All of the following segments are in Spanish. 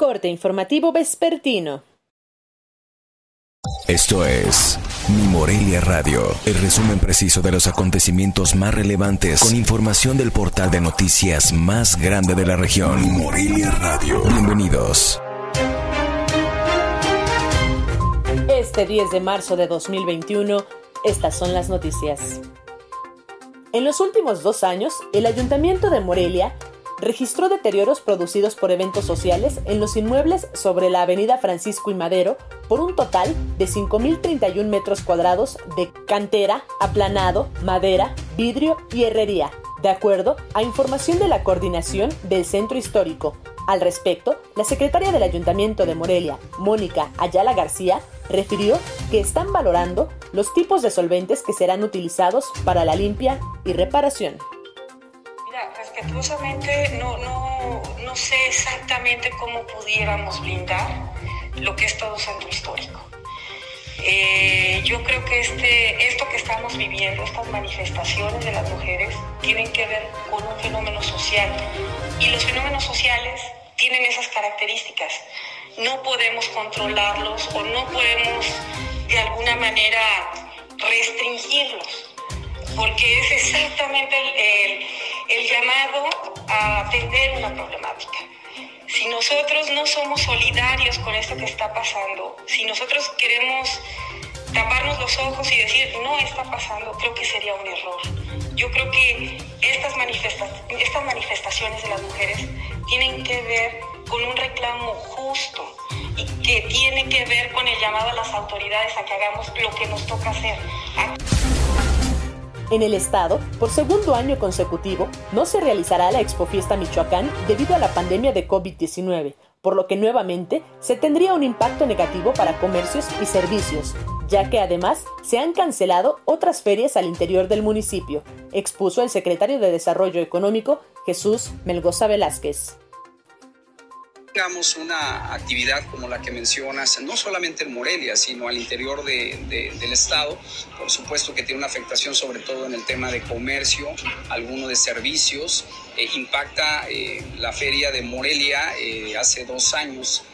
Corte informativo vespertino. Esto es Mi Morelia Radio, el resumen preciso de los acontecimientos más relevantes con información del portal de noticias más grande de la región. Mi Morelia Radio. Bienvenidos. Este 10 de marzo de 2021, estas son las noticias. En los últimos dos años, el Ayuntamiento de Morelia registró deterioros producidos por eventos sociales en los inmuebles sobre la avenida Francisco y Madero por un total de 5.031 metros cuadrados de cantera, aplanado, madera, vidrio y herrería, de acuerdo a información de la coordinación del Centro Histórico. Al respecto, la secretaria del Ayuntamiento de Morelia, Mónica Ayala García, refirió que están valorando los tipos de solventes que serán utilizados para la limpia y reparación respetuosamente no, no, no sé exactamente cómo pudiéramos blindar lo que es todo centro histórico. Eh, yo creo que este, esto que estamos viviendo, estas manifestaciones de las mujeres, tienen que ver con un fenómeno social. Y los fenómenos sociales tienen esas características. No podemos controlarlos o no podemos de alguna manera restringirlos, porque es exactamente el el llamado a atender una problemática. Si nosotros no somos solidarios con esto que está pasando, si nosotros queremos taparnos los ojos y decir no está pasando, creo que sería un error. Yo creo que estas, estas manifestaciones de las mujeres tienen que ver con un reclamo justo y que tiene que ver con el llamado a las autoridades a que hagamos lo que nos toca hacer. En el estado, por segundo año consecutivo, no se realizará la Expo Fiesta Michoacán debido a la pandemia de COVID-19, por lo que nuevamente se tendría un impacto negativo para comercios y servicios, ya que además se han cancelado otras ferias al interior del municipio, expuso el secretario de Desarrollo Económico Jesús Melgoza Velázquez tengamos una actividad como la que mencionas, no solamente en Morelia, sino al interior del Estado, por supuesto que tiene una afectación sobre todo en el tema de comercio, alguno de servicios, eh, impacta eh, la feria de Morelia eh, hace dos años,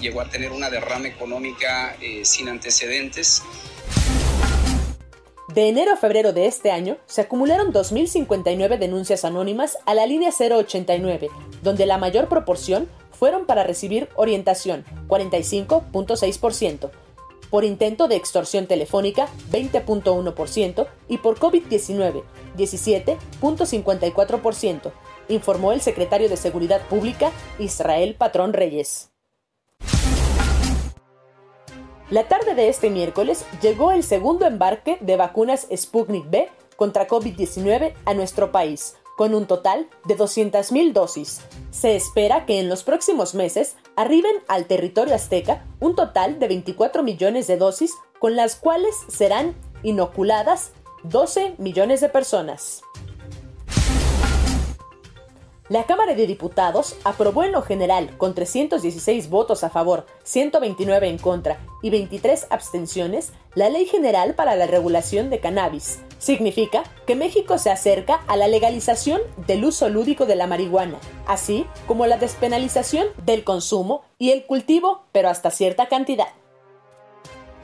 llegó a tener una derrama económica sin antecedentes. De enero a febrero de este año, se acumularon 2.059 denuncias anónimas a la línea 089, donde la mayor proporción fueron para recibir orientación, 45.6%, por intento de extorsión telefónica, 20.1%, y por COVID-19, 17.54%, informó el secretario de Seguridad Pública, Israel Patrón Reyes. La tarde de este miércoles llegó el segundo embarque de vacunas Sputnik B contra COVID-19 a nuestro país, con un total de 200.000 dosis. Se espera que en los próximos meses arriben al territorio azteca un total de 24 millones de dosis con las cuales serán inoculadas 12 millones de personas. La Cámara de Diputados aprobó en lo general, con 316 votos a favor, 129 en contra y 23 abstenciones, la Ley General para la Regulación de Cannabis. Significa que México se acerca a la legalización del uso lúdico de la marihuana, así como la despenalización del consumo y el cultivo, pero hasta cierta cantidad.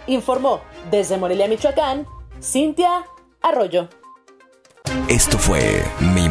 Informó desde Morelia, Michoacán, Cintia Arroyo. Esto fue Mi